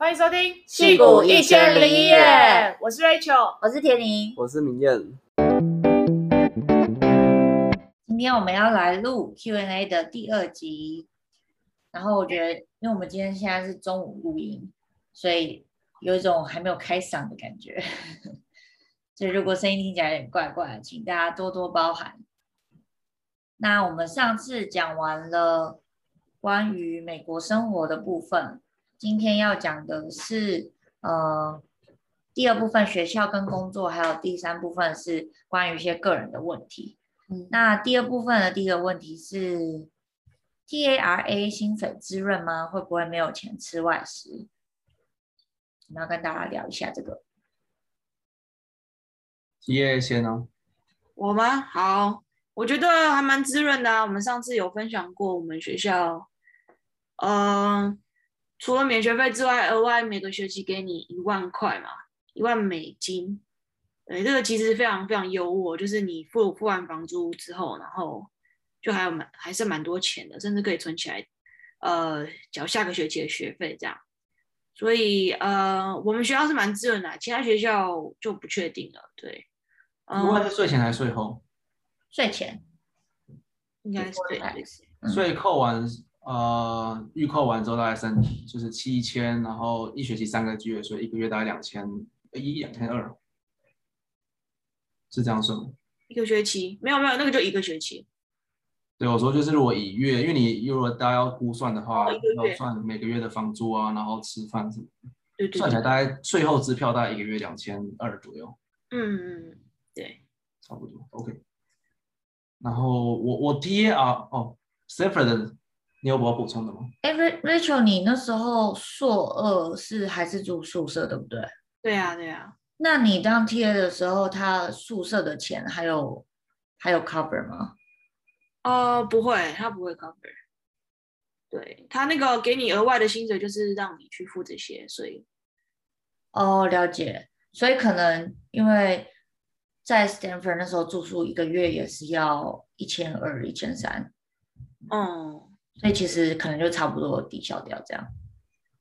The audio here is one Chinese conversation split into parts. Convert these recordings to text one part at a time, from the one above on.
欢迎收听《戏骨一千零一夜》，我是 Rachel，我是田宁，我是明艳。今天我们要来录 Q&A 的第二集，然后我觉得，因为我们今天现在是中午录音，所以有一种还没有开嗓的感觉，所以如果声音听起来有点怪怪的，请大家多多包涵。那我们上次讲完了关于美国生活的部分，今天要讲的是呃第二部分学校跟工作，还有第三部分是关于一些个人的问题。嗯，那第二部分的第一个问题是，TARA 薪水滋润吗？会不会没有钱吃外食？我们要跟大家聊一下这个。TA 先呢？我吗？好。我觉得还蛮滋润的啊！我们上次有分享过，我们学校，嗯、呃，除了免学费之外，额外每个学期给你一万块嘛，一万美金。对，这个其实非常非常优渥，就是你付付完房租之后，然后就还有蛮还是蛮多钱的，甚至可以存起来，呃，缴下个学期的学费这样。所以呃，我们学校是蛮滋润的，其他学校就不确定了。对，不管是税前还是税后？税前应该是税税扣完，呃，预扣完之后大概三就是七千，然后一学期三个月，所以一个月大概两千一两千二，是这样算吗？一个学期没有没有，那个就一个学期。对，我说就是如果以月，因为你如果大家要估算的话，哦、要算每个月的房租啊，然后吃饭什么的，对，对对，算起来大概税后支票大概一个月两千二左右。嗯嗯，对，差不多，OK。然后我我 TA 啊哦的，你有没有补充的吗？哎，Rachel，你那时候硕二是还是住宿舍，对不对？对呀、啊，对呀、啊。那你当 TA 的时候，他宿舍的钱还有还有 cover 吗？呃，不会，他不会 cover。对，他那个给你额外的薪水，就是让你去付这些，所以。哦，了解。所以可能因为。在 Stanford 那时候住宿一个月也是要一千二、一千三，嗯，所以其实可能就差不多抵消掉这样。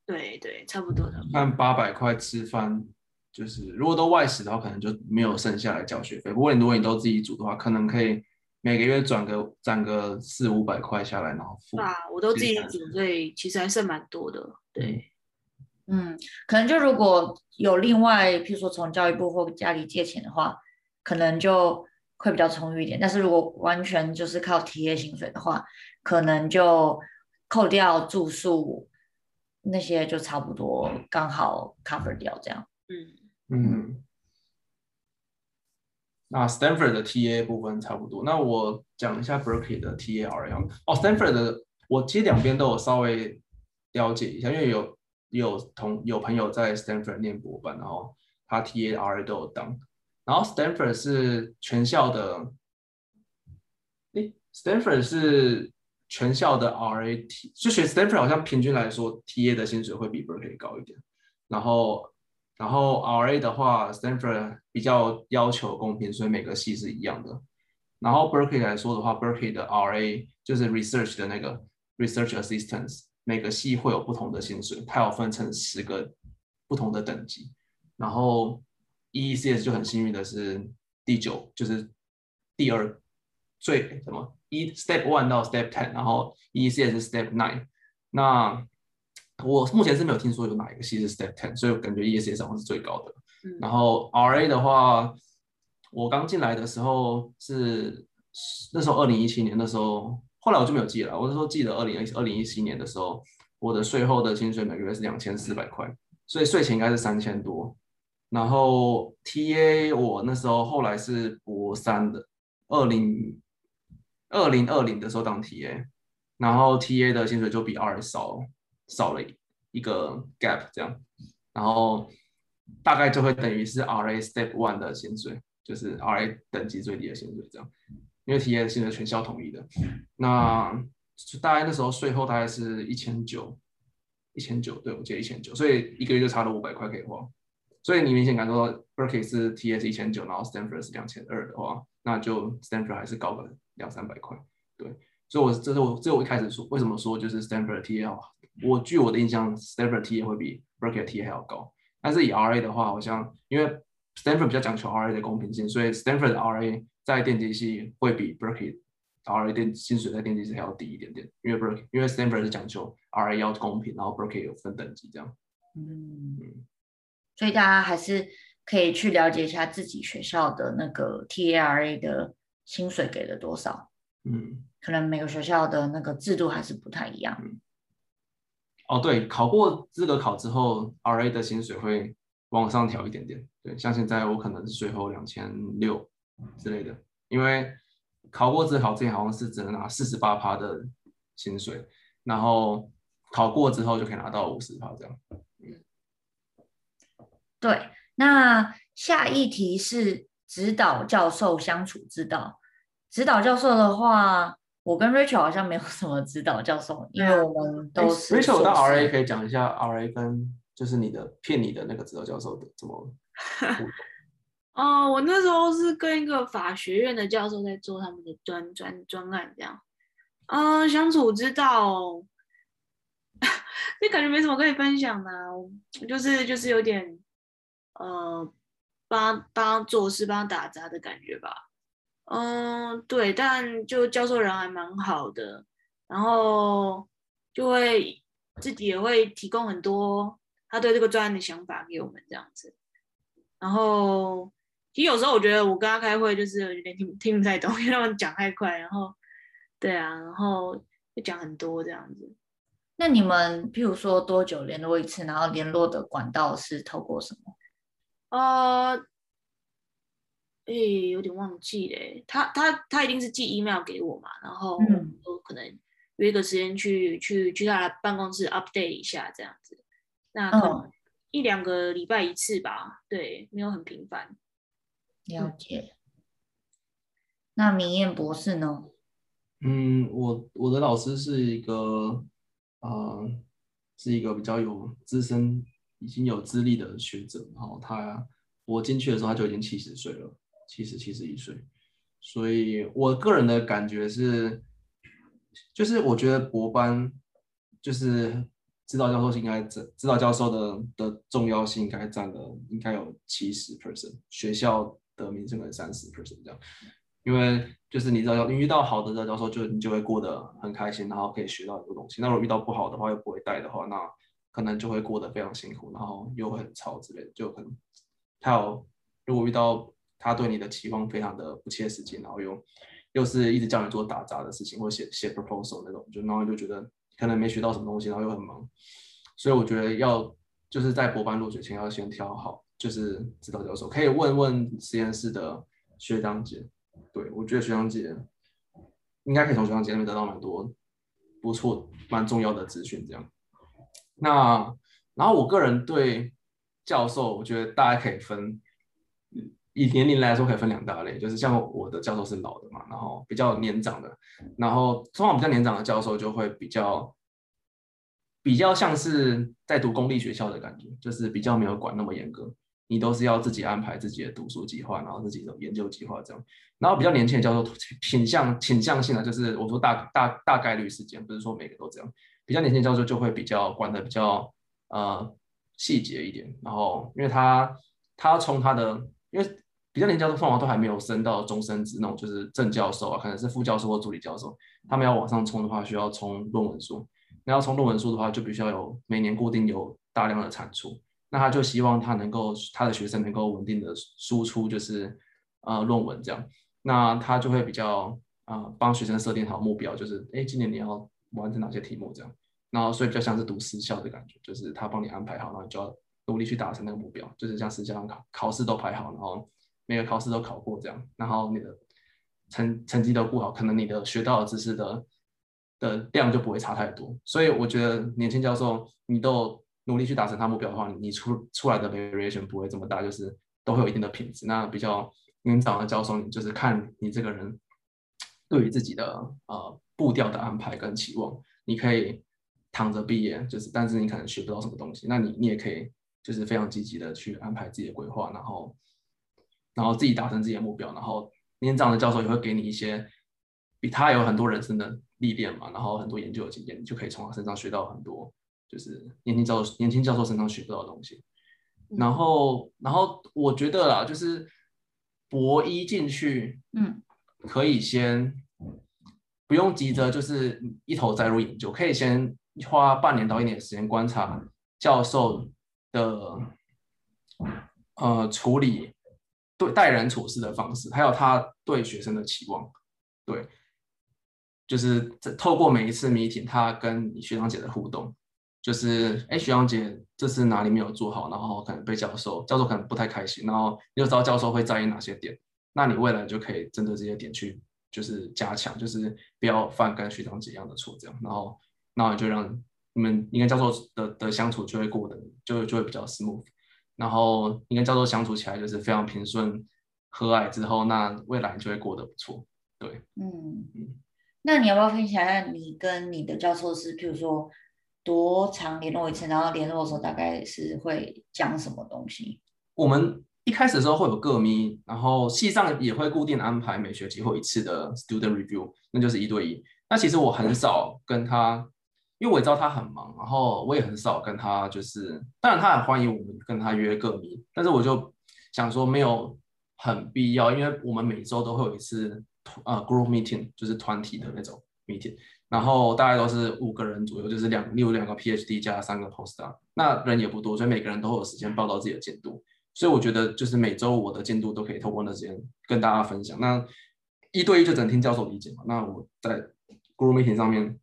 对对，差不多的。按八百块吃饭，就是如果都外食的话，可能就没有剩下来交学费。不过你如果你都自己煮的话，可能可以每个月转个赚个四五百块下来，然后付。啊，我都自己煮，所以其实还剩蛮多的。对，嗯，可能就如果有另外，譬如说从教育部或家里借钱的话。可能就会比较充裕一点，但是如果完全就是靠体验薪水的话，可能就扣掉住宿那些，就差不多刚好 cover 掉这样。嗯嗯。那 Stanford 的 TA 部分差不多，那我讲一下 Berkeley 的 TARA。哦，Stanford 的我其实两边都有稍微了解一下，因为有有同有朋友在 Stanford 念博班，然后他 TARA 都有当。然后 Stanford 是全校的，诶，Stanford 是全校的 RAT，就学 Stanford 好像平均来说 TA 的薪水会比 Berkeley 高一点。然后，然后 RA 的话，Stanford 比较要求公平，所以每个系是一样的。然后 Berkeley 来说的话，Berkeley 的 RA 就是 Research 的那个 Research Assistants，每个系会有不同的薪水，它有分成十个不同的等级，然后。EECS 就很幸运的是第九，就是第二最什么一 Step One 到 Step Ten，然后 EECS 是 Step Nine。那我目前是没有听说有哪一个系是 Step Ten，所以我感觉 EECS 好像是最高的。嗯、然后 RA 的话，我刚进来的时候是那时候二零一七年的时候，后来我就没有记了。我是说记得二零二零一七年的时候，我的税后的薪水每个月是两千四百块，所以税前应该是三千多。然后 TA 我那时候后来是博三的，二零二零二零的时候当 TA，然后 TA 的薪水就比 RA 少少了一个 gap 这样，然后大概就会等于是 RA Step One 的薪水，就是 RA 等级最低的薪水这样，因为 TA 的薪水全校统一的，那大概那时候税后大概是一千九，一千九，对，我记得一千九，所以一个月就差了五百块可以花。所以你明显感受到 Berkeley 是 TA 是一千九，然后 Stanford 是两千二的话，那就 Stanford 还是高个两三百块。对，所以我这是我这是我一开始说为什么说就是 Stanford TA 我据我的印象，Stanford TA 会比 Berkeley 的 TA 还要高。但是以 RA 的话，好像因为 Stanford 比较讲求 RA 的公平性，所以 Stanford 的 RA 在电机系会比 Berkeley RA 电薪水在电机系还要低一点点，因为 Berkeley 因为 Stanford 是讲求 RA 要公平，然后 Berkeley 有分等级这样。嗯，所以大家还是可以去了解一下自己学校的那个 TARA 的薪水给了多少。嗯，可能每个学校的那个制度还是不太一样。嗯哦，对，考过资格考之后，RA 的薪水会往上调一点点。对，像现在我可能是税后两千六之类的，因为考过资格考之前好像是只能拿四十八趴的薪水，然后考过之后就可以拿到五十趴这样。嗯，对，那下一题是指导教授相处之道。指导教授的话。我跟 Rachel 好像没有什么指导教授，因为我们都是 Rachel 到 RA 可以讲一下 RA 跟就是你的骗你的那个指导教授的怎么 互动？哦，我那时候是跟一个法学院的教授在做他们的专专专案，这样。嗯、呃，相处之道，那感觉没什么可以分享的、啊，就是就是有点呃帮帮做事帮打杂的感觉吧。嗯，对，但就教授人还蛮好的，然后就会自己也会提供很多他对这个专案的想法给我们这样子。然后其实有时候我觉得我跟他开会就是有点听听不太懂，因为他们讲太快。然后对啊，然后会讲很多这样子。那你们譬如说多久联络一次？然后联络的管道是透过什么？呃。哎，有点忘记嘞。他他他一定是寄 email 给我嘛，然后我可能约个时间去去去他的办公室 update 一下这样子。那可能一两个礼拜一次吧，对，没有很频繁。了解。那明艳博士呢？嗯，我我的老师是一个呃，是一个比较有资深、已经有资历的学者。然后他我进去的时候，他就已经七十岁了。七十七十一岁，所以我个人的感觉是，就是我觉得博班就是指导教授应该指指导教授的的重要性应该占了应该有七十 percent，学校的名声可能三十 percent 这样，因为就是你知道，你遇到好的指导教授，就你就会过得很开心，然后可以学到很多东西。那如果遇到不好的话，又不会带的话，那可能就会过得非常辛苦，然后又很吵之类的，就可能还有如果遇到。他对你的期望非常的不切实际，然后又又是一直叫你做打杂的事情，或写写 proposal 那种，就然后就觉得可能没学到什么东西，然后又很忙，所以我觉得要就是在博班入学前要先挑好，就是指导教授，可以问问实验室的学长姐，对，我觉得学长姐应该可以从学长姐那边得到蛮多不错、蛮重要的资讯，这样。那然后我个人对教授，我觉得大家可以分。以年龄来说，可以分两大类，就是像我的教授是老的嘛，然后比较年长的，然后通常比较年长的教授就会比较比较像是在读公立学校的感觉，就是比较没有管那么严格，你都是要自己安排自己的读书计划，然后自己的研究计划这样。然后比较年轻的教授倾向倾向性的就是我说大大大概率事件，不是说每个都这样。比较年轻的教授就会比较管的比较呃细节一点，然后因为他他从他的因为。比较年教授通常都还没有升到终身职那种，就是正教授啊，可能是副教授或助理教授。他们要往上冲的话，需要冲论文数。那要冲论文数的话，就必须要有每年固定有大量的产出。那他就希望他能够他的学生能够稳定的输出，就是呃论文这样。那他就会比较啊、帮学生设定好目标，就是哎今年你要完成哪些题目这样。然后所以比较像是读私校的感觉，就是他帮你安排好，然后你就要努力去达成那个目标，就是像私校考考试都排好，然后。每个考试都考过这样，然后你的成成绩都不好，可能你的学到的知识的的量就不会差太多。所以我觉得年轻教授，你都努力去达成他目标的话，你出出来的 variation 不会这么大，就是都会有一定的品质。那比较年长的教授，你就是看你这个人对于自己的呃步调的安排跟期望，你可以躺着毕业，就是但是你可能学不到什么东西，那你你也可以就是非常积极的去安排自己的规划，然后。然后自己达成自己的目标，然后年长的教授也会给你一些比他有很多人生的历练嘛，然后很多研究的经验，你就可以从他身上学到很多就是年轻教授年轻教授身上学不到的东西。嗯、然后，然后我觉得啦，就是博一进去，嗯，可以先不用急着就是一头栽入研究，可以先花半年到一年的时间观察教授的呃处理对待人处事的方式，还有他对学生的期望，对。就是透过每一次 meeting，他跟你学长姐的互动，就是哎，学长姐这次哪里没有做好，然后可能被教授，教授可能不太开心，然后你就知道教授会在意哪些点，那你未来就可以针对这些点去就是加强，就是不要犯跟学长姐一样的错，这样，然后然后就让你们你跟教授的的相处就会过得就就会比较 smooth，然后你跟教授相处起来就是非常平顺和蔼之后，那未来就会过得不错，对，嗯嗯。那你要不要分享一下你跟你的教授是，譬如说多长联络一次，然后联络的时候大概是会讲什么东西？我们一开始的时候会有个咪，然后系上也会固定安排每学期会一次的 student review，那就是一对一。那其实我很少跟他，因为我也知道他很忙，然后我也很少跟他，就是当然他很欢迎我们跟他约个咪，但是我就想说没有很必要，因为我们每周都会有一次。呃，group meeting 就是团体的那种 meeting，然后大概都是五个人左右，就是两，例如两个 PhD 加三个 postdoc，那人也不多，所以每个人都会有时间报到自己的进度。所以我觉得就是每周我的进度都可以透过那时间跟大家分享。那一对一就只能听教授理解嘛。那我在 group meeting 上面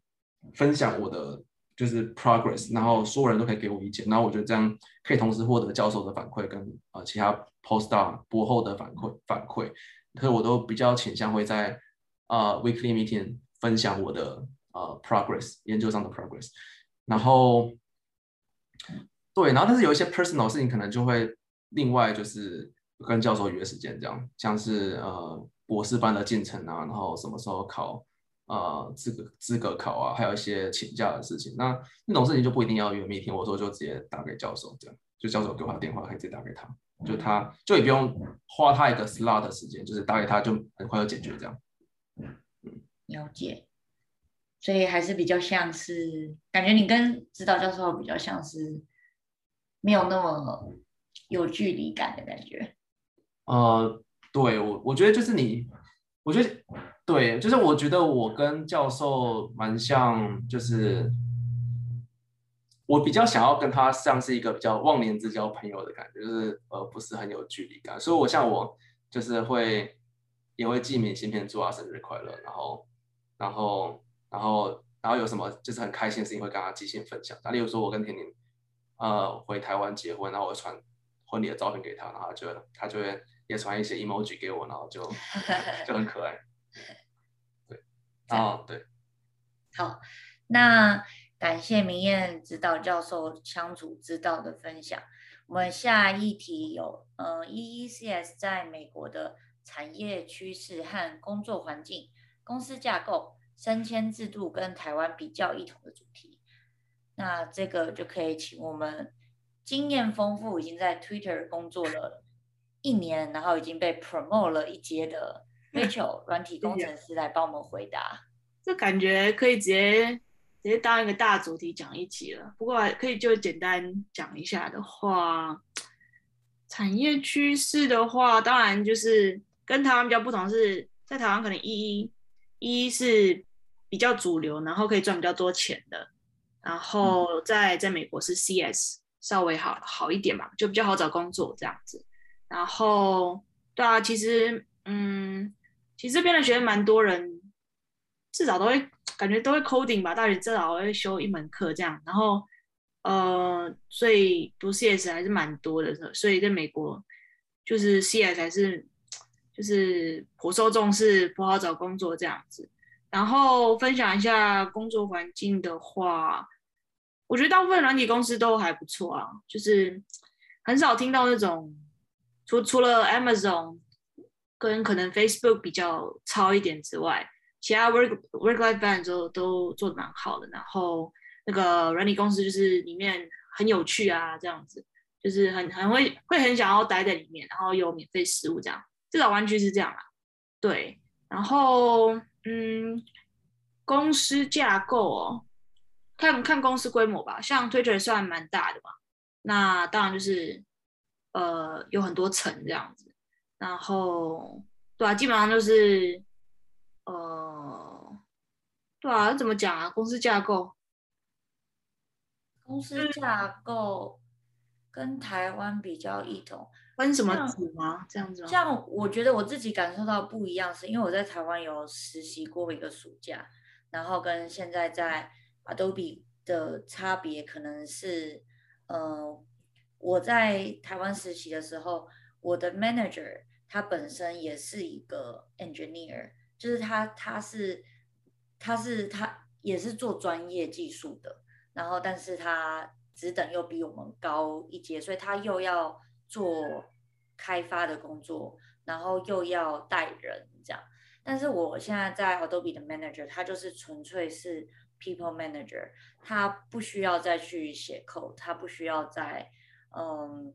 分享我的就是 progress，然后所有人都可以给我意见，然后我觉得这样可以同时获得教授的反馈跟呃其他 postdoc 博后的反馈反馈。所以我都比较倾向会在呃 weekly meeting 分享我的呃 progress 研究上的 progress，然后对，然后但是有一些 personal 事情可能就会另外就是跟教授约时间这样，像是呃博士班的进程啊，然后什么时候考呃资格资格考啊，还有一些请假的事情，那那种事情就不一定要约 meeting，我说就直接打给教授这样，就教授给我他电话，可以直接打给他。就他，就也不用花他一个 slot 的时间，就是打给他就很快就解决这样。了解。所以还是比较像是，感觉你跟指导教授比较像是没有那么有距离感的感觉。呃，对我，我觉得就是你，我觉得对，就是我觉得我跟教授蛮像，就是。我比较想要跟他像是一个比较忘年之交朋友的感觉，就是呃不是很有距离感，所以我像我就是会也会寄明信片祝他生日快乐，然后然后然后然后有什么就是很开心的事情会跟他即兴分享，那例如说我跟甜甜呃回台湾结婚，然后我传婚礼的照片给他，然后他就他就会也传一些 emoji 给我，然后就 就很可爱，对，然后对，好，那。感谢明艳指导教授相处之道的分享。我们下一题有，呃，EECS 在美国的产业趋势和工作环境、公司架构、升迁制度跟台湾比较异同的主题。那这个就可以请我们经验丰富、已经在 Twitter 工作了一年，然后已经被 promote 了一阶的 Rachel 软体工程师来帮我们回答。这感觉可以直接。直接当一个大主题讲一集了，不过可以就简单讲一下的话，产业趋势的话，当然就是跟台湾比较不同，是在台湾可能 EE EE 是比较主流，然后可以赚比较多钱的，然后在在美国是 CS 稍微好好一点吧，就比较好找工作这样子，然后对啊，其实嗯，其实这边的学生蛮多人，至少都会。感觉都会 coding 吧，大学至少会修一门课这样，然后呃，所以读 CS 还是蛮多的，所以在美国就是 CS 还是就是颇受重视，不好找工作这样子。然后分享一下工作环境的话，我觉得大部分软体公司都还不错啊，就是很少听到那种除除了 Amazon 跟可能 Facebook 比较糙一点之外。其他 work work life balance 都都做得蛮好的，然后那个软体公司就是里面很有趣啊，这样子就是很很会会很想要待在里面，然后有免费食物这样，至少湾区是这样啦。对，然后嗯，公司架构哦，看看公司规模吧，像 Twitter 算蛮大的嘛，那当然就是呃有很多层这样子，然后对啊，基本上就是呃对啊，怎么讲啊？公司架构，公司架构跟台湾比较异同，分什么组吗？这样子吗？像我觉得我自己感受到不一样，是因为我在台湾有实习过一个暑假，然后跟现在在。Adobe 的差别可能是，呃，我在台湾实习的时候，我的 manager 他本身也是一个 engineer，就是他他是他是他也是做专业技术的，然后但是他职等又比我们高一阶，所以他又要做开发的工作，然后又要带人这样。但是我现在在 Adobe 的 manager，他就是纯粹是。People Manager，他不需要再去写 code，他不需要再嗯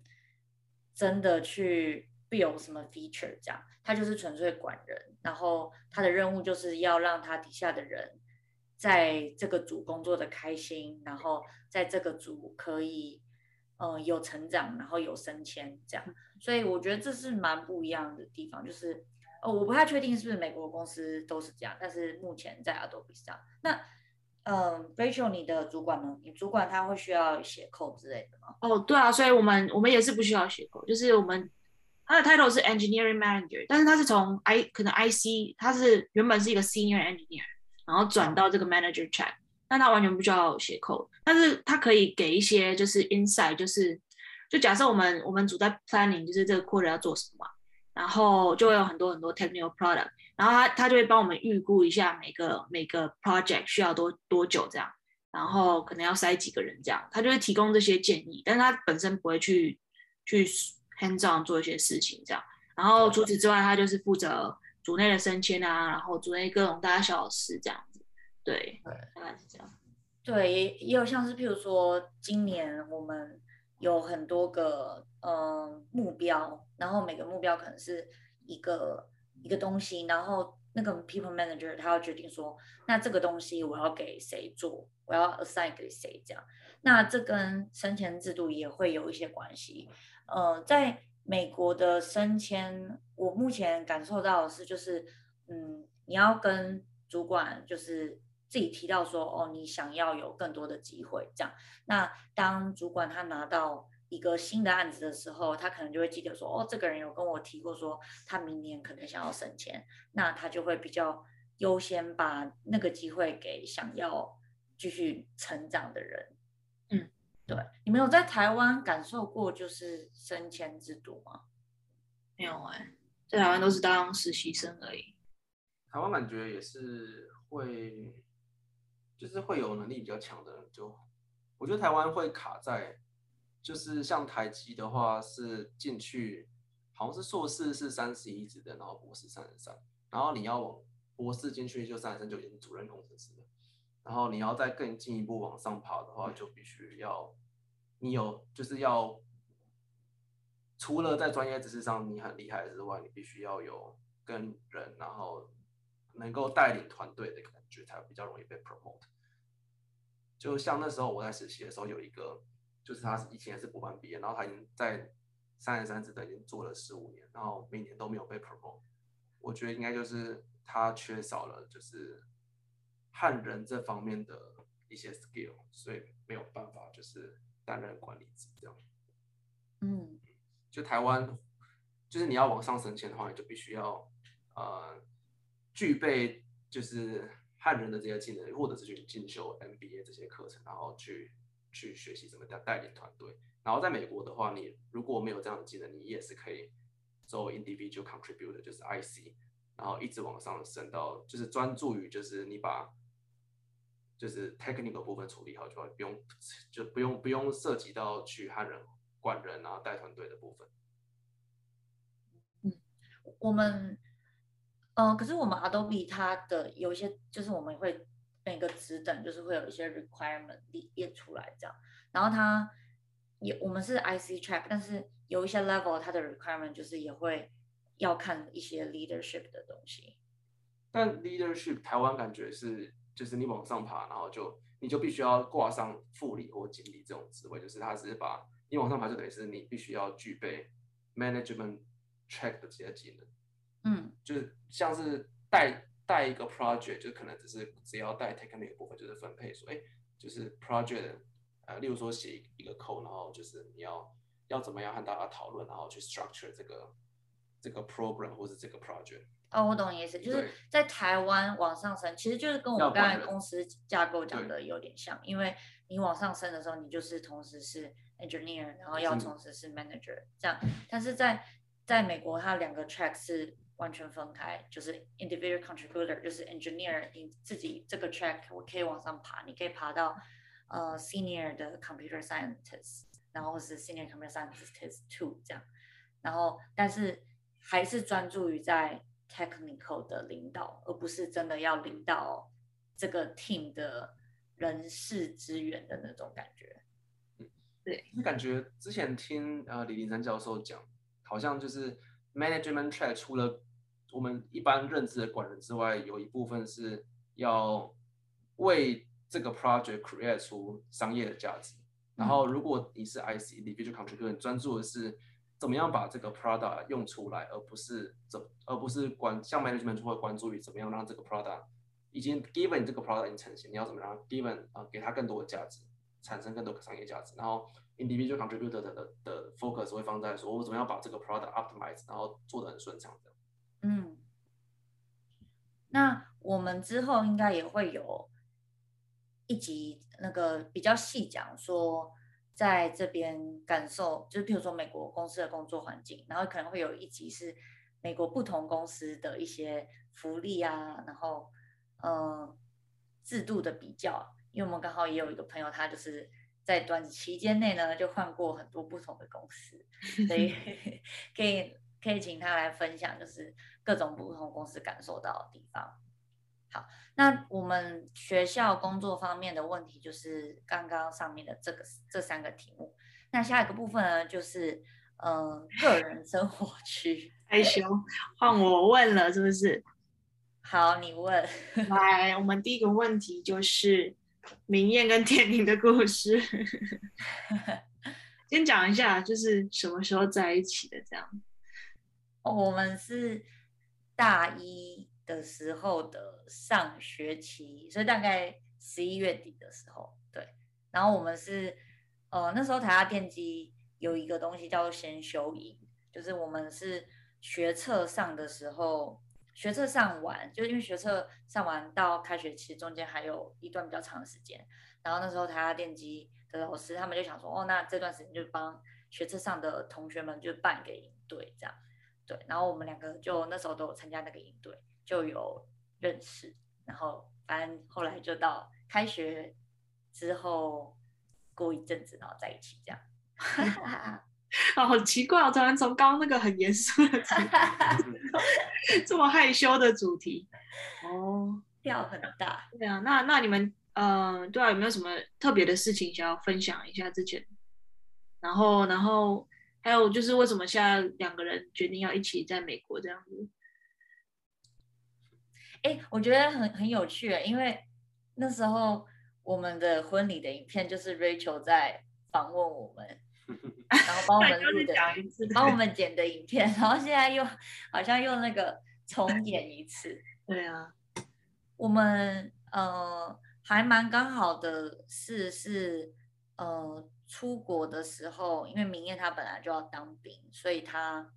真的去 build 什么 feature 这样，他就是纯粹管人，然后他的任务就是要让他底下的人在这个组工作的开心，然后在这个组可以嗯有成长，然后有升迁这样，所以我觉得这是蛮不一样的地方，就是哦我不太确定是不是美国公司都是这样，但是目前在 Adobe 上那。嗯，Rachel，你的主管呢？你主管他会需要写 code 之类的吗？哦，对啊，所以我们我们也是不需要写 code，就是我们他的 title 是 engineering manager，但是他是从 I 可能 IC，他是原本是一个 senior engineer，然后转到这个 manager track，但他完全不需要写 code，但是他可以给一些就是 insight，就是就假设我们我们组在 planning，就是这个 quarter 要做什么，然后就会有很多很多 technical product。然后他他就会帮我们预估一下每个每个 project 需要多多久这样，然后可能要塞几个人这样，他就会提供这些建议，但是他本身不会去去 hands on 做一些事情这样。然后除此之外，他就是负责组内的升迁啊，然后组内各种大小事这样。对，对，大概是这样。对，也也有像是譬如说，今年我们有很多个嗯、呃、目标，然后每个目标可能是一个。一个东西，然后那个 people manager 他要决定说，那这个东西我要给谁做，我要 assign 给谁这样。那这跟升迁制度也会有一些关系。呃，在美国的升迁，我目前感受到的是，就是嗯，你要跟主管就是自己提到说，哦，你想要有更多的机会这样。那当主管他拿到。一个新的案子的时候，他可能就会记得说，哦，这个人有跟我提过说，他明年可能想要升迁，那他就会比较优先把那个机会给想要继续成长的人。嗯，对，你们有在台湾感受过就是升迁制度吗？没有哎，在台湾都是当实习生而已。台湾感觉也是会，就是会有能力比较强的人就，我觉得台湾会卡在。就是像台积的话，是进去好像是硕士是三十一职的，然后博士三十三，然后你要往博士进去就三十三就已经主任工程师了，然后你要再更进一步往上爬的话，就必须要你有就是要除了在专业知识上你很厉害之外，你必须要有跟人然后能够带领团队的感觉，才比较容易被 promote。就像那时候我在实习的时候，有一个。就是他以前是博班毕业，然后他已经在三十三职等已经做了十五年，然后每年都没有被 promote。我觉得应该就是他缺少了就是汉人这方面的一些 skill，所以没有办法就是担任管理职这样。嗯，就台湾就是你要往上升迁的话，你就必须要呃具备就是汉人的这些技能，或者是去进修 MBA 这些课程，然后去。去学习怎么带带领团队，然后在美国的话，你如果没有这样的技能，你也是可以做 individual contributor，就是 IC，然后一直往上升到就是专注于就是你把就是 technical 部分处理好就好，不用就不用不用涉及到去汉人管人啊带团队的部分。我们、呃，可是我们 Adobe 它的有一些就是我们会。每个职等就是会有一些 requirement 列出来这样，然后它也我们是 IC track，但是有一些 level 它的 requirement 就是也会要看一些 leadership 的东西。但 leadership 台湾感觉是就是你往上爬，然后就你就必须要挂上副理或经理这种职位，就是他只是把你往上爬，就等于是你必须要具备 management track 的这些技能。嗯，就是像是带带一个 project，就可能只是只要带 technical 部分，就是分配说，哎，就是 project，呃，例如说写一个 code，然后就是你要要怎么样和大家讨论，然后去 structure 这个这个 program 或是这个 project。哦，我懂你意思，就是在台湾往上升，其实就是跟我们刚才公司架构讲的有点像，因为你往上升的时候，你就是同时是 engineer，然后要同时是 manager 这样，但是在在美国，它两个 track 是完全分开，就是 individual contributor，就是 engineer，你自己这个 track 我可以往上爬，你可以爬到呃 senior 的 computer scientist，然后是 senior computer scientist two 这样，然后但是还是专注于在 technical 的领导，而不是真的要领导这个 team 的人事资源的那种感觉。嗯，对，就感觉之前听呃李林山教授讲，好像就是 management track 除了我们一般认知的管人之外，有一部分是要为这个 project create 出商业的价值。然后如果你是 IC individual contributor，专注的是。怎么样把这个 product 用出来，而不是怎，而不是管像 management 就会关注于怎么样让这个 product 已经 given 这个 product 已经成型，你要怎么样 given 啊、呃、给它更多的价值，产生更多的商业价值。然后 individual contributor 的的，的 focus 会放在说我怎么样把这个 product optimize，然后做得很顺畅的。嗯，那我们之后应该也会有一集那个比较细讲说。在这边感受，就是譬如说美国公司的工作环境，然后可能会有一集是美国不同公司的一些福利啊，然后嗯制度的比较。因为我们刚好也有一个朋友，他就是在短期间内呢就换过很多不同的公司，所以可以可以请他来分享，就是各种不同公司感受到的地方。好，那我们学校工作方面的问题就是刚刚上面的这个这三个题目。那下一个部分呢，就是呃个人生活区。害羞，换我问了，是不是？好，你问。来，我们第一个问题就是明艳跟天宁的故事。先讲一下，就是什么时候在一起的？这样。我们是大一。的时候的上学期，所以大概十一月底的时候，对。然后我们是，呃，那时候台大电机有一个东西叫做先修营，就是我们是学测上的时候，学测上完，就是因为学测上完到开学期中间还有一段比较长的时间。然后那时候台大电机的老师他们就想说，哦，那这段时间就帮学测上的同学们就办一个营队这样，对。然后我们两个就那时候都有参加那个营队。就有认识，然后反正后来就到开学之后过一阵子，然后在一起这样。啊，好奇怪，我突然从刚刚那个很严肃的主题，这么害羞的主题，哦，调很大。对啊，那那你们，嗯、呃，对啊，有没有什么特别的事情想要分享一下之前？然后，然后还有就是为什么现在两个人决定要一起在美国这样子？哎，我觉得很很有趣，因为那时候我们的婚礼的影片就是 Rachel 在访问我们，然后帮我们录的，帮我们剪的影片，然后现在又好像又那个重演一次。对啊，我们呃还蛮刚好的是是呃出国的时候，因为明艳她本来就要当兵，所以她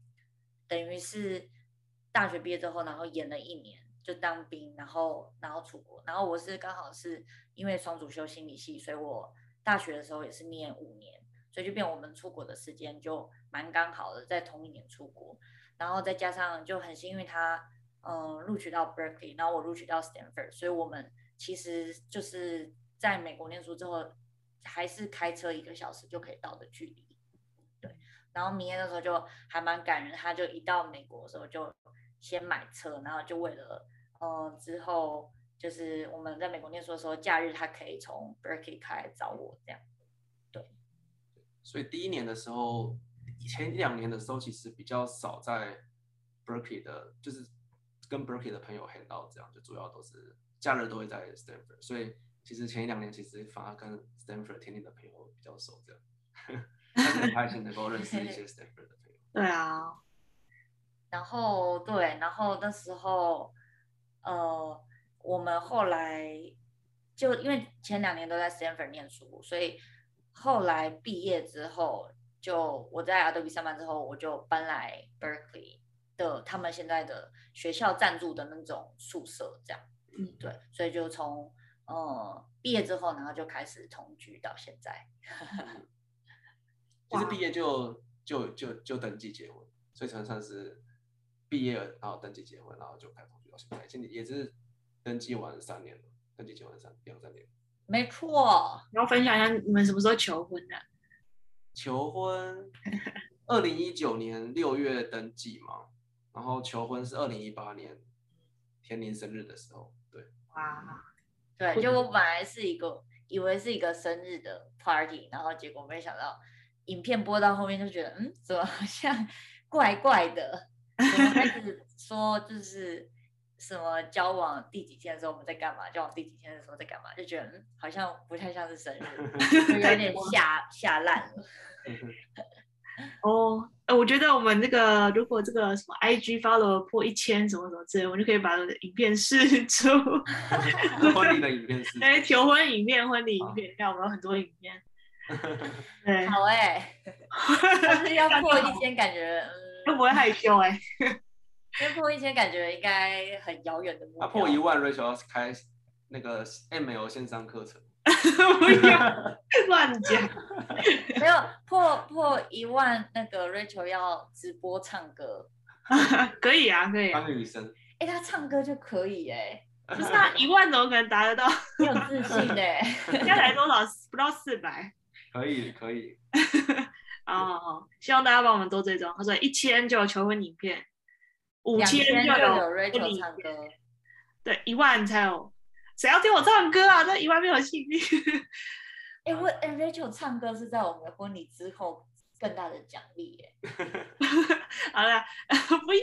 等于是大学毕业之后，然后演了一年。就当兵，然后然后出国，然后我是刚好是因为双主修心理系，所以我大学的时候也是念五年，所以就变我们出国的时间就蛮刚好的，在同一年出国，然后再加上就很幸运他嗯录取到 Berkeley，然后我录取到 Stanford，所以我们其实就是在美国念书之后，还是开车一个小时就可以到的距离，对，然后明年的时候就还蛮感人，他就一到美国的时候就先买车，然后就为了。嗯，之后就是我们在美国念书的时候，假日他可以从 Berkeley 开来找我，这样。对。所以第一年的时候，前一两年的时候，其实比较少在 Berkeley 的，就是跟 Berkeley 的朋友 hang out 这样，就主要都是假日都会在 Stanford。所以其实前一两年其实反而跟 Stanford 天天的朋友比较熟，这样，很开心能够认识一些 Stanford 的朋友。对啊，然后对，然后那时候，呃，我们后来就因为前两年都在 Stanford 念书，所以后来毕业之后，就我在 Adobe 上班之后，我就搬来 Berkeley 的他们现在的学校赞助的那种宿舍，这样。嗯，对，所以就从呃毕业之后，然后就开始同居到现在。其实毕业就就就就登记结婚，所以才算是毕业然后登记结婚，然后就开始同居到现在。现在也是登记完三年了，登记结婚三两三年。没错。然后分享一下你们什么时候求婚的？求婚，二零一九年六月登记嘛，然后求婚是二零一八年天宁生日的时候。对哇，对，就我本来是一个以为是一个生日的 party，然后结果没想到影片播到后面就觉得，嗯，怎么好像 怪怪的？我们开始说就是什么交往第几天的时候我们在干嘛？交往第几天的时候在干嘛？就觉得嗯，好像不太像是生日，有点吓吓烂了。哦，呃，我觉得我们那个如果这个什么 IG follow 破一千什么什么之类，我们就可以把影片释出。婚礼的影片是？哎，求婚影片、婚礼影片，看我们有很多影片。对，好哎，但是要破一千，感觉都、嗯、不会害羞哎。要破一千，感觉应该很遥远的目标。他破一万，Rachel 要开那个 ML 线上课程。不要 乱讲，没有破破一万，那个 Rachel 要直播唱歌，可以啊，可以啊。当女生，哎，他唱歌就可以哎，不是啊，一万怎么可能达得到？你有自信哎，现在才多少？不到四百。可以可以。哦，希望大家帮我们多追踪。他说一千就有求婚影片，五千就有 Rachel 唱歌，对，一万才有。谁要听我唱歌啊？这一万没有吸引力。哎、欸，我哎，Rachel 唱歌是在我们的婚礼之后更大的奖励耶。好了，不要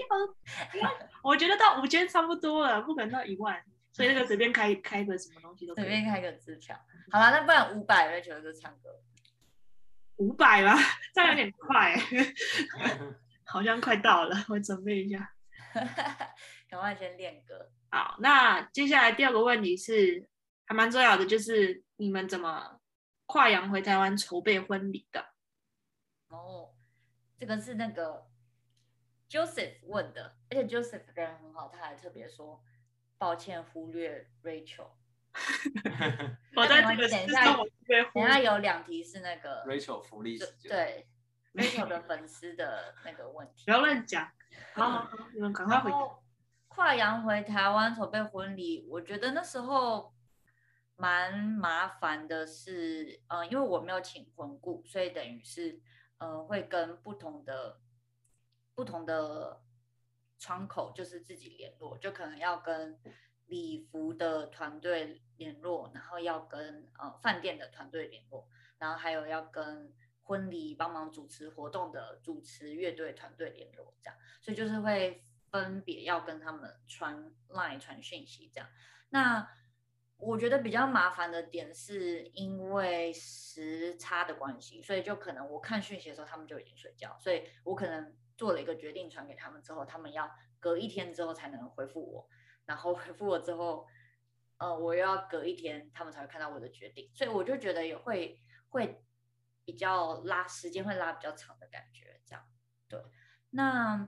我觉得到五千差不多了，不可能到一万，所以那个随便开开个什么东西都。随便开个支票。好了，那不然五百 Rachel 就唱歌。五百吧，这样有点快，好像快到了，我准备一下。赶快先练歌。好，那接下来第二个问题是还蛮重要的，就是你们怎么跨洋回台湾筹备婚礼的？哦，这个是那个 Joseph 问的，而且 Joseph 人很好，他还特别说抱歉忽略 Rachel。我在这个等一下，等一下有两题是那个 Rachel 福利时间，对 Rachel 的粉丝的那个问题，不要乱讲。好好好，你们赶快回答。跨洋回台湾筹备婚礼，我觉得那时候蛮麻烦的是，嗯，因为我没有请婚顾，所以等于是，嗯，会跟不同的不同的窗口就是自己联络，就可能要跟礼服的团队联络，然后要跟呃饭店的团队联络，然后还有要跟婚礼帮忙主持活动的主持乐队团队联络，这样，所以就是会。分别要跟他们传 line 传讯息，这样。那我觉得比较麻烦的点是因为时差的关系，所以就可能我看讯息的时候，他们就已经睡觉，所以我可能做了一个决定传给他们之后，他们要隔一天之后才能回复我，然后回复我之后，呃，我又要隔一天，他们才会看到我的决定，所以我就觉得也会会比较拉时间，会拉比较长的感觉，这样。对，那。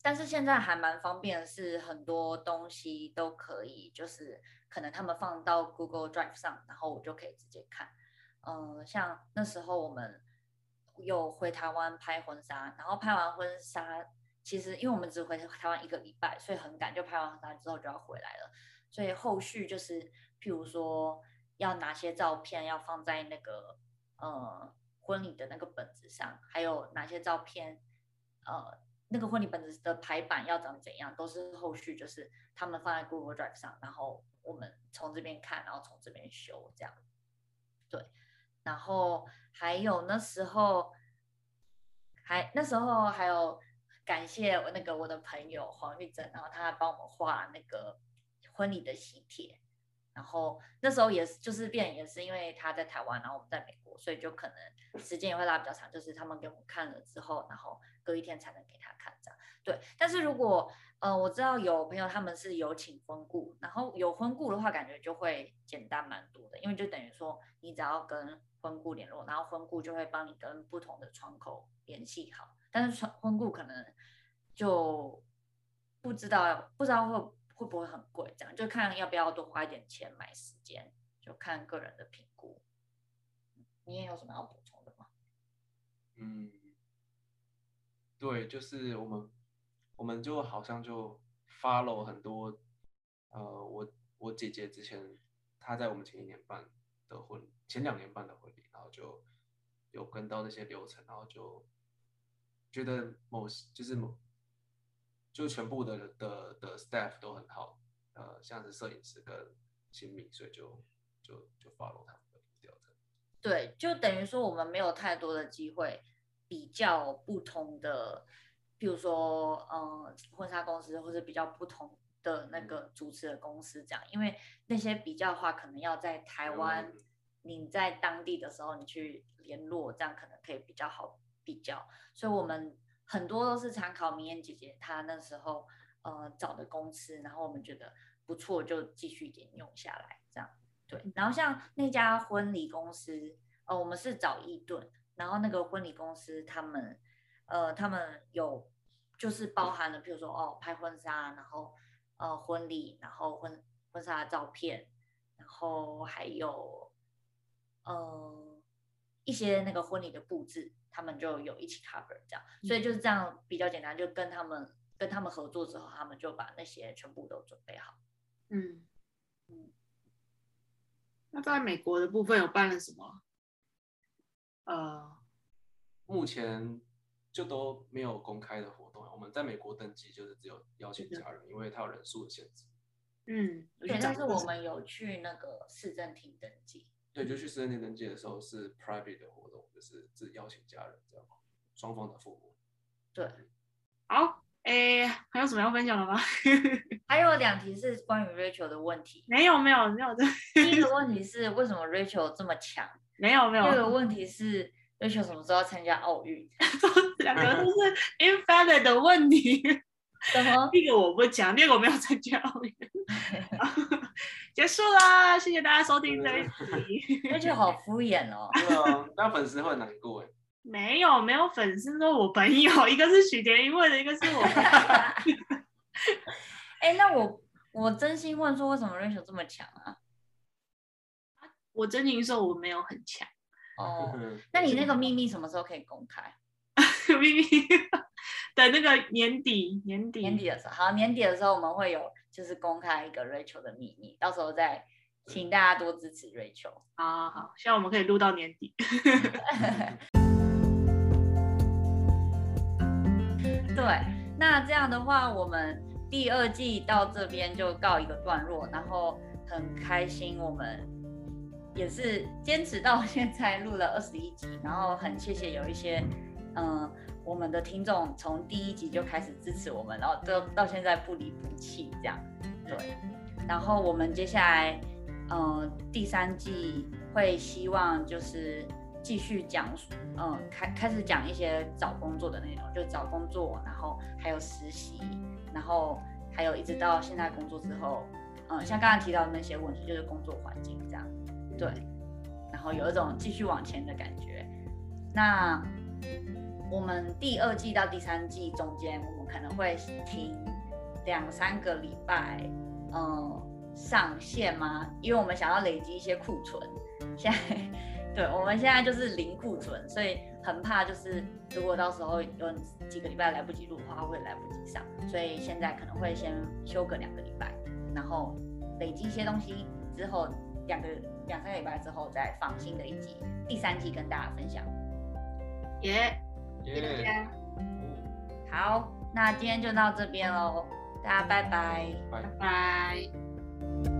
但是现在还蛮方便的是，很多东西都可以，就是可能他们放到 Google Drive 上，然后我就可以直接看。嗯、像那时候我们有回台湾拍婚纱，然后拍完婚纱，其实因为我们只回台湾一个礼拜，所以很赶，就拍完婚纱之后就要回来了。所以后续就是，譬如说要哪些照片要放在那个呃婚礼的那个本子上，还有哪些照片呃。那个婚礼本子的排版要长怎样，都是后续就是他们放在 Google Drive 上，然后我们从这边看，然后从这边修这样。对，然后还有那时候还那时候还有感谢我那个我的朋友黄玉珍，然后他还帮我们画那个婚礼的喜帖，然后那时候也是，就是变也是因为他在台湾，然后我们在美国，所以就可能时间也会拉比较长。就是他们给我们看了之后，然后隔一天才能给他看这样。对，但是如果呃我知道有朋友他们是有请婚顾，然后有婚顾的话，感觉就会简单蛮多的，因为就等于说你只要跟婚顾联络，然后婚顾就会帮你跟不同的窗口联系好。但是婚顾可能就不知道不知道会。会不会很贵？这样就看要不要多花一点钱买时间，就看个人的评估。你也有什么要补充的吗？嗯，对，就是我们，我们就好像就 follow 很多，呃，我我姐姐之前她在我们前一年办的婚，前两年办的婚礼，然后就有跟到那些流程，然后就觉得某就是某。就全部的的的 staff 都很好，呃，像是摄影师跟新秘，所以就就就 follow 他们的调整。对，就等于说我们没有太多的机会比较不同的，比如说，呃，婚纱公司或者比较不同的那个主持的公司这样，因为那些比较的话，可能要在台湾，你在当地的时候你去联络，这样可能可以比较好比较，所以我们。很多都是参考明艳姐姐她那时候呃找的公司，然后我们觉得不错，就继续沿用下来这样。对，然后像那家婚礼公司，呃，我们是找一顿，然后那个婚礼公司他们呃他们有就是包含了，比如说哦拍婚纱，然后呃婚礼，然后婚婚纱的照片，然后还有呃一些那个婚礼的布置。他们就有一起 cover 这样，所以就是这样比较简单，就跟他们跟他们合作之后，他们就把那些全部都准备好。嗯嗯。那在美国的部分有办了什么？呃，目前就都没有公开的活动。我们在美国登记就是只有邀请家人，因为它有人数的限制。嗯，对，但是我们有去那个市政厅登记。对，就去市政厅登记的时候是 private 的活动，就是只邀请家人这样，双方的父母。对，好，诶，还有什么要分享的吗？还有两题是关于 Rachel 的问题。没有，没有，没有。第一个问题是为什么 Rachel 这么强？没有，没有。第二个问题是 Rachel 什么时候要参加奥运？两个都是 invalid 的问题。什么？第一个我不讲，第二个我没有参加奥运。结束啦，谢谢大家收听这一集。那就好敷衍哦。对啊，那粉丝会难过哎。没有，没有粉丝说我朋友，一个是许田一问的，一个是我。哎、欸，那我我真心问说，为什么 Rachel 这么强啊？我真心说我没有很强。哦，那你那个秘密什么时候可以公开？秘密等那个年底，年底年底的时候，好，年底的时候我们会有就是公开一个 Rachel 的秘密，到时候再请大家多支持 Rachel。好好好，希望我们可以录到年底。对，那这样的话，我们第二季到这边就告一个段落，然后很开心，我们也是坚持到现在录了二十一集，然后很谢谢有一些。嗯，我们的听众从第一集就开始支持我们，然后到到现在不离不弃这样，对。然后我们接下来，嗯，第三季会希望就是继续讲，嗯，开开始讲一些找工作的内容，就找工作，然后还有实习，然后还有一直到现在工作之后，嗯，像刚才提到的那些问题，就是工作环境这样，对。然后有一种继续往前的感觉，那。我们第二季到第三季中间，我们可能会停两三个礼拜，嗯，上线吗？因为我们想要累积一些库存。现在，对，我们现在就是零库存，所以很怕就是如果到时候有几个礼拜来不及录的话，会来不及上。所以现在可能会先休个两个礼拜，然后累积一些东西之后，两个两三个礼拜之后再放新的一集，第三季跟大家分享。耶、谢谢大家。好，那今天就到这边喽，大家拜拜，拜拜。